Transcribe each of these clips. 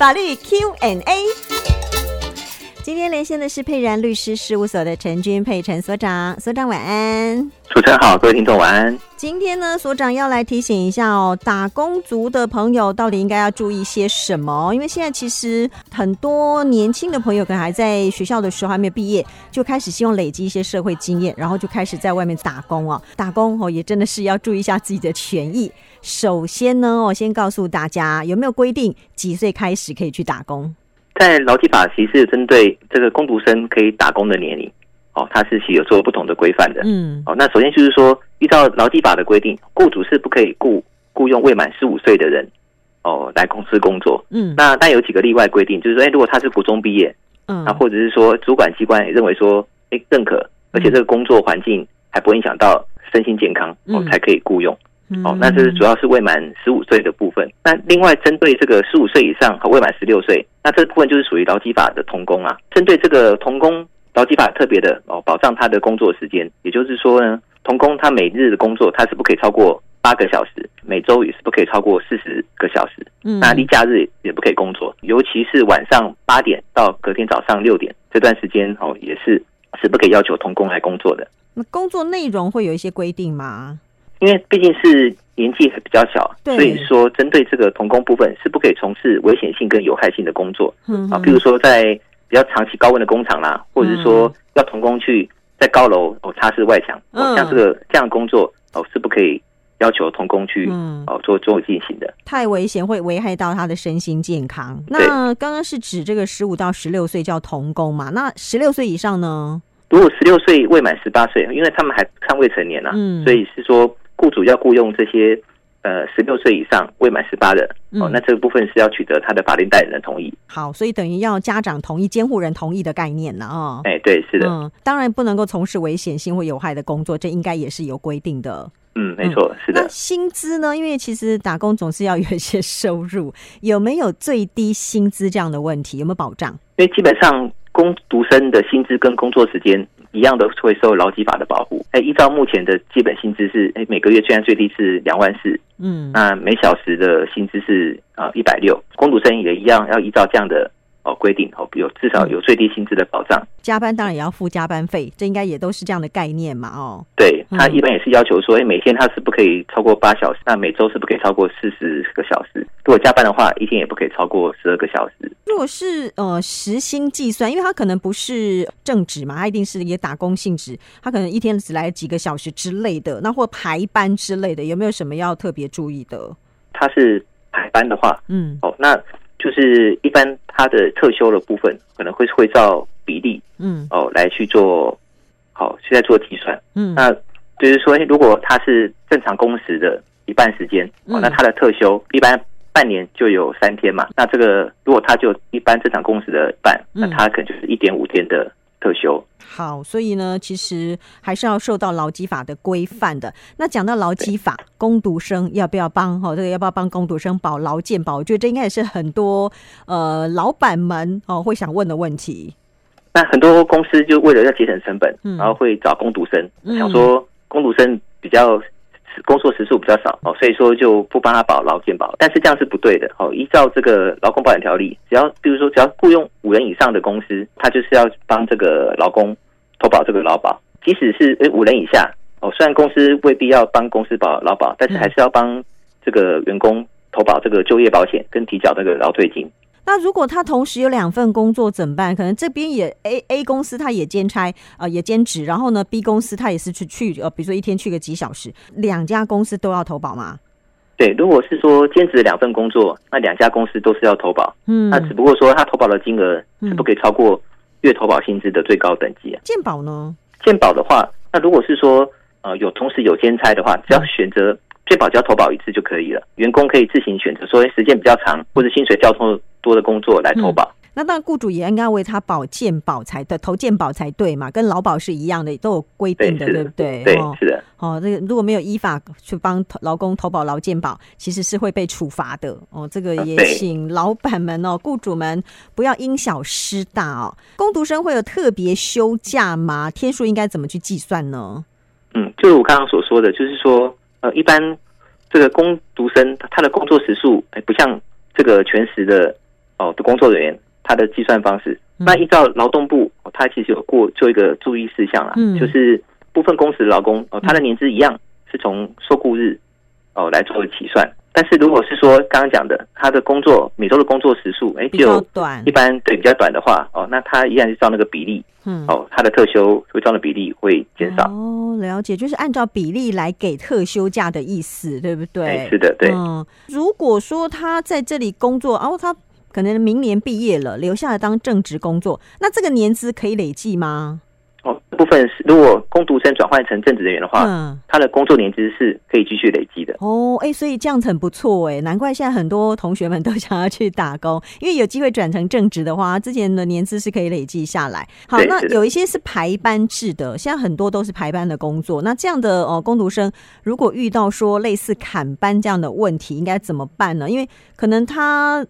法律 Q&A。今天连线的是佩然律师事务所的陈军佩陈所长，所长晚安。主持人好，各位听众晚安。今天呢，所长要来提醒一下哦，打工族的朋友到底应该要注意些什么？因为现在其实很多年轻的朋友可能还在学校的时候还没有毕业，就开始希望累积一些社会经验，然后就开始在外面打工哦。打工哦，也真的是要注意一下自己的权益。首先呢，我先告诉大家，有没有规定几岁开始可以去打工？在劳基法其实是针对这个工读生可以打工的年龄。哦，它是其有做不同的规范的。嗯，哦，那首先就是说，依照劳基法的规定，雇主是不可以雇雇佣未满十五岁的人哦来公司工作。嗯，那但有几个例外规定，就是说，哎，如果他是国中毕业，嗯，那或者是说主管机关也认为说，哎，认可，而且这个工作环境还不会影响到身心健康，哦，才可以雇佣。哦，那这是主要是未满十五岁的部分。那另外针对这个十五岁以上和未满十六岁，那这部分就是属于劳基法的童工啊。针对这个童工。劳基法特别的哦，保障他的工作时间，也就是说呢，童工他每日的工作他是不可以超过八个小时，每周也是不可以超过四十个小时。嗯，那例假日也不可以工作，尤其是晚上八点到隔天早上六点这段时间哦，也是是不可以要求童工来工作的。那工作内容会有一些规定吗？因为毕竟是年纪比较小，所以说针对这个童工部分是不可以从事危险性跟有害性的工作。嗯，啊，比如说在。比较长期高温的工厂啦，或者是说要童工去在高楼哦擦拭外墙，哦，像这个这样的工作哦是不可以要求童工去嗯哦做做进行的，太危险会危害到他的身心健康。那刚刚是指这个十五到十六岁叫童工嘛？那十六岁以上呢？如果十六岁未满十八岁，因为他们还尚未成年啊，嗯，所以是说雇主要雇佣这些。呃，十六岁以上未满十八的哦，那这个部分是要取得他的法定代理人的同意。好，所以等于要家长同意、监护人同意的概念了哦。哎，对，是的。嗯，当然不能够从事危险性或有害的工作，这应该也是有规定的。嗯，没错，是的。那薪资呢？因为其实打工总是要有一些收入，有没有最低薪资这样的问题？有没有保障？因为基本上工读生的薪资跟工作时间。一样的会受劳基法的保护。哎，依照目前的基本薪资是，哎，每个月虽然最低是两万四，嗯，那每小时的薪资是啊一百六，工读生也一样要依照这样的。哦，规定哦，有至少有最低薪资的保障。嗯，加班当然也要付加班费，这应该也都是这样的概念嘛。哦，对，他一般也是要求说，哎，每天他是不可以超过八小时，那每周是不可以超过四十个小时。如果加班的话，一天也不可以超过十二个小时。如果是呃时薪计算，因为他可能不是正职嘛，他一定是也打工性质，他可能一天只来几个小时之类的，那或排班之类的，有没有什么要特别注意的？他是排班的话，嗯，哦，那。就是一般他的特休的部分可能会会照比例，嗯，哦来去做，好现在做计算，嗯，那就是说，如果他是正常工时的一半时间，哦，那他的特休一般半年就有三天嘛，那这个如果他就一般正常工时的半，那他可能就是一点五天的。特休好，所以呢，其实还是要受到劳基法的规范的。那讲到劳基法，工读生要不要帮？哈，这个要不要帮工读生保劳健保？我觉得这应该也是很多呃老板们哦会想问的问题。那很多公司就为了要节省成本，然后会找工读生，嗯、想说工读生比较。工作时数比较少哦，所以说就不帮他保劳健保，但是这样是不对的哦。依照这个劳工保险条例，只要比如说只要雇佣五人以上的公司，他就是要帮这个劳工投保这个劳保，即使是诶五人以下哦，虽然公司未必要帮公司保劳保，但是还是要帮这个员工投保这个就业保险跟提缴这个劳退金。那如果他同时有两份工作怎么办？可能这边也 A A 公司他也兼差啊、呃，也兼职，然后呢 B 公司他也是去去呃，比如说一天去个几小时，两家公司都要投保吗？对，如果是说兼职两份工作，那两家公司都是要投保。嗯，那只不过说他投保的金额是不可以超过月投保薪资的最高等级啊。健保呢？健保的话，那如果是说呃有同时有兼差的话，只要选择健保只要投保一次就可以了。员工可以自行选择，说时间比较长或者薪水交通。多的工作来投保，嗯、那当然雇主也应该为他保健保才对，投健保才对嘛，跟劳保是一样的，都有规定的，对，对不对？对，是的。哦，这个如果没有依法去帮劳工投保劳健保，其实是会被处罚的。哦，这个也请老板们哦，雇主们不要因小失大哦。工读生会有特别休假吗？天数应该怎么去计算呢？嗯，就是我刚刚所说的，就是说，呃，一般这个工读生他的工作时数，哎，不像这个全时的。哦的工作人员他的计算方式。嗯、那依照劳动部，他其实有过做一个注意事项啦，嗯、就是部分工时的劳工哦，他的年资一样是从受雇日哦来作为起算。但是如果是说刚刚讲的，他的工作每周的工作时数，哎，就短一般对比较短的话，哦，那他依然是照那个比例，嗯，哦，他的特休会照的比例会减少。哦，了解，就是按照比例来给特休假的意思，对不对？哎，是的，对。嗯，如果说他在这里工作，哦，他可能明年毕业了，留下来当正职工作，那这个年资可以累计吗？哦，部分是如果工读生转换成正职人员的话，嗯，他的工作年资是可以继续累积的。哦，哎，所以这样子很不错哎，难怪现在很多同学们都想要去打工，因为有机会转成正职的话，之前的年资是可以累积下来。好，那有一些是排班制的，现在很多都是排班的工作。那这样的哦，工读生如果遇到说类似砍班这样的问题，应该怎么办呢？因为可能他。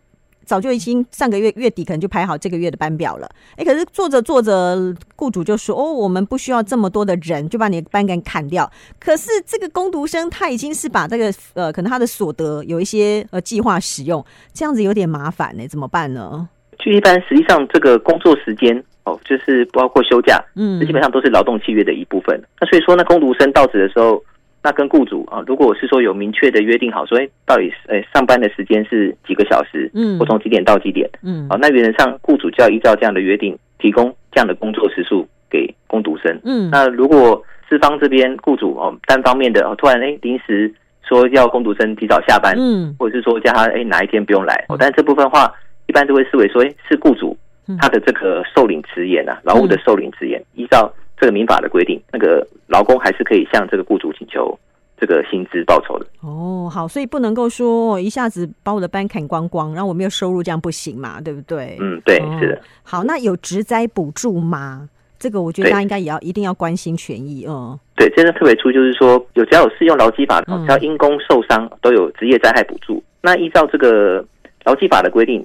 早就已经上个月月底可能就排好这个月的班表了，哎，可是做着做着，雇主就说：“哦，我们不需要这么多的人，就把你的班给砍掉。”可是这个工读生他已经是把这个呃，可能他的所得有一些呃计划使用，这样子有点麻烦呢，怎么办呢？就一般实际上这个工作时间哦，就是包括休假，嗯，基本上都是劳动契约的一部分。那所以说，那工读生到职的时候。那跟雇主啊，如果是说有明确的约定好，说哎，到底是诶上班的时间是几个小时，嗯，我从几点到几点，嗯，啊，那原则上雇主就要依照这样的约定，提供这样的工作时数给工读生，嗯，那如果资方这边雇主哦单方面的突然哎临时说要工读生提早下班，嗯，或者是说叫他哎哪一天不用来，哦，但这部分的话一般都会视为说哎是雇主他的这个受领辞延啊，劳务的受领辞延，依照。这个民法的规定，那个劳工还是可以向这个雇主请求这个薪资报酬的。哦，好，所以不能够说一下子把我的班砍光光，然后我没有收入，这样不行嘛，对不对？嗯，对，哦、是的。好，那有职灾补助吗？这个我觉得大家应该也要一定要关心权益哦。对，这个特别出就是说，有只要有适用劳基法的，只要因公受伤都有职业灾害补助。嗯、那依照这个劳基法的规定，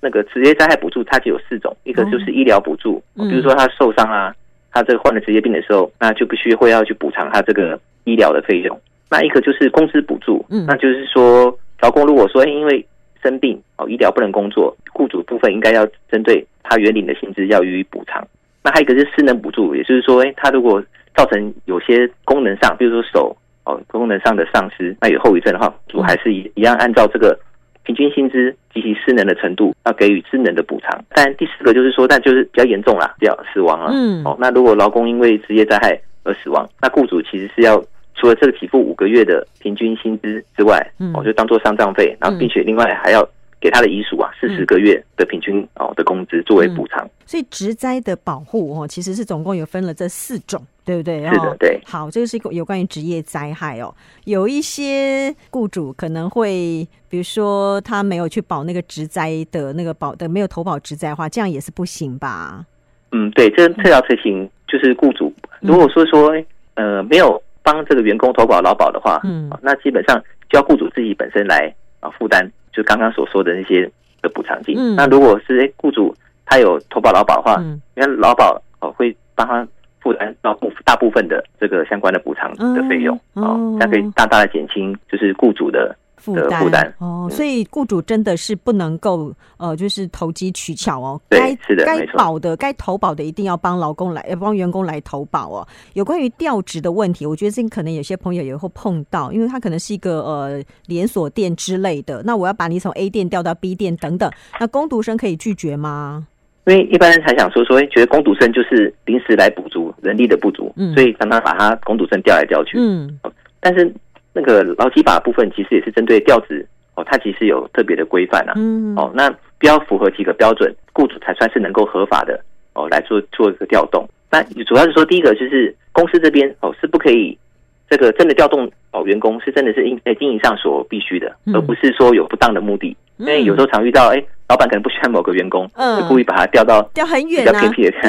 那个职业灾害补助它就有四种，一个就是医疗补助，哦、比如说他受伤啊。他这个患了职业病的时候，那就必须会要去补偿他这个医疗的费用。那一个就是工资补助，嗯，那就是说，劳工如果说因为生病哦，医疗不能工作，雇主部分应该要针对他原领的薪资要予以补偿。那还有一个是失能补助，也就是说，哎，他如果造成有些功能上，比如说手哦功能上的丧失，那有后遗症的话，主还是一一样按照这个。平均薪资及其失能的程度，要给予失能的补偿。但第四个就是说，但就是比较严重啦，比较死亡了。嗯，哦，那如果劳工因为职业灾害而死亡，那雇主其实是要除了这个给付五个月的平均薪资之外，嗯，哦，就当做丧葬费，然后并且另外还要。给他的遗属啊，四十个月的平均哦的工资作为补偿。所以职灾的保护哦，其实是总共有分了这四种，对不对？是的，对。好，这个是有关于职业灾害哦。有一些雇主可能会，比如说他没有去保那个职灾的那个保的，没有投保职灾的话，这样也是不行吧？嗯，对，这特要特行就是雇主如果说说呃没有帮这个员工投保劳保的话，嗯，那基本上就要雇主自己本身来啊负担。就刚刚所说的那些的补偿金，嗯、那如果是雇主他有投保劳保的话，因为劳保哦会帮他负担到部大部分的这个相关的补偿的费用，哦，这样可以大大的减轻就是雇主的。负担哦，所以雇主真的是不能够呃，就是投机取巧哦。对，是的，该保的、该投保的，一定要帮劳工来，要帮员工来投保哦。有关于调职的问题，我觉得这可能有些朋友也会碰到，因为他可能是一个呃连锁店之类的，那我要把你从 A 店调到 B 店等等，那工读生可以拒绝吗？因为一般人还想说说，觉得工读生就是临时来补足人力的不足，嗯，所以常常把他工读生调来调去，嗯，但是。那个劳基法部分其实也是针对调职哦，它其实有特别的规范啊。嗯，哦，那必要符合几个标准，雇主才算是能够合法的哦来做做一个调动。那主要是说，第一个就是公司这边哦是不可以这个真的调动哦员工是真的是应在经营上所必须的，而不是说有不当的目的。因为有时候常遇到哎。老板可能不喜欢某个员工，嗯，就故意把他调到调很远啊，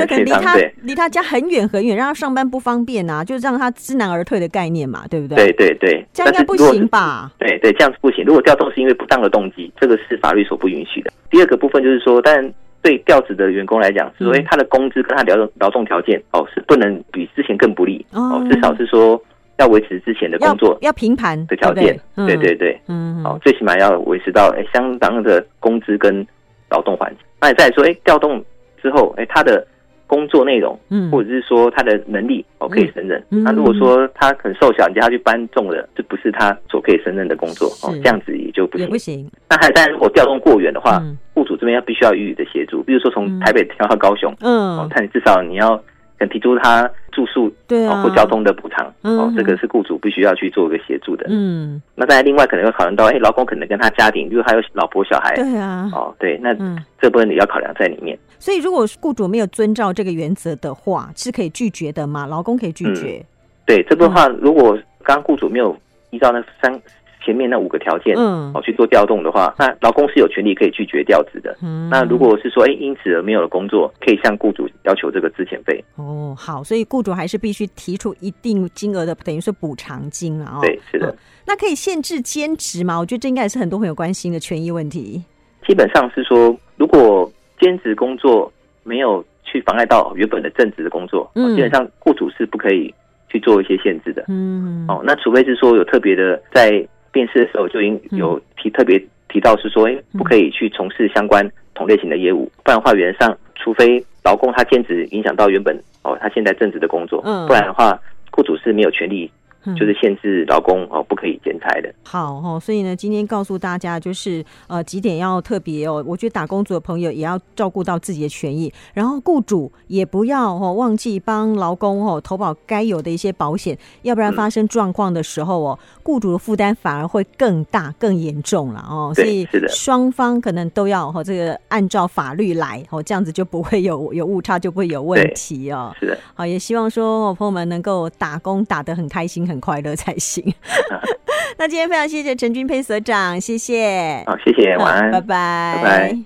对，离他离他家很远很远，让他上班不方便啊，就是让他知难而退的概念嘛，对不对？对对对，这样应该不行吧？对对，这样子不行。如果调动是因为不当的动机，这个是法律所不允许的。第二个部分就是说，但对调职的员工来讲，是说他的工资跟他劳劳动条件哦是不能比之前更不利哦，至少是说要维持之前的工作要平盘的条件，对对对，嗯，哦，最起码要维持到哎相当的工资跟。劳动环境。那你再来说，哎，调动之后，哎，他的。工作内容，嗯，或者是说他的能力哦，可以胜任。那、嗯、如果说他很瘦小，你叫他去搬重的，这不是他所可以胜任的工作哦，这样子也就不行。不行。那还有，但如果调动过远的话，雇、嗯、主这边要必须要予以的协助，比如说从台北调到高雄，嗯，哦，但你至少你要。提出他住宿对啊，或交通的补偿哦，这个是雇主必须要去做一个协助的。嗯，那再另外可能会考虑到，哎，劳工可能跟他家庭，比如还有老婆小孩，对啊，哦，对，那这部分你要考量在里面。所以，如果雇主没有遵照这个原则的话，是可以拒绝的吗？劳工可以拒绝？嗯、对，这部分如果刚刚雇主没有依照那三。前面那五个条件，嗯，哦，去做调动的话，那劳工是有权利可以拒绝调职的。嗯，那如果是说，哎，因此而没有了工作，可以向雇主要求这个资遣费。哦，好，所以雇主还是必须提出一定金额的，等于说补偿金了哦。对，是的。那可以限制兼职吗？我觉得这应该也是很多朋友关心的权益问题。基本上是说，如果兼职工作没有去妨碍到原本的正职的工作，嗯，基本上雇主是不可以去做一些限制的。嗯，哦，那除非是说有特别的在。面试的时候就已经有提特别提到是说，哎，不可以去从事相关同类型的业务，不然的话，原则上，除非劳工他兼职影响到原本哦他现在正职的工作，不然的话，雇主是没有权利。就是限制劳工哦，不可以兼差的。好哦，所以呢，今天告诉大家就是呃几点要特别哦，我觉得打工族的朋友也要照顾到自己的权益，然后雇主也不要哦忘记帮劳工哦投保该有的一些保险，要不然发生状况的时候哦，雇主的负担反而会更大更严重了哦。所以是的，双方可能都要哦这个按照法律来哦，这样子就不会有有误差，就不会有问题哦。是的，好，也希望说朋友们能够打工打得很开心很。快乐才行。那今天非常谢谢陈君佩所长，谢谢。好，谢谢，晚安，拜拜，拜拜。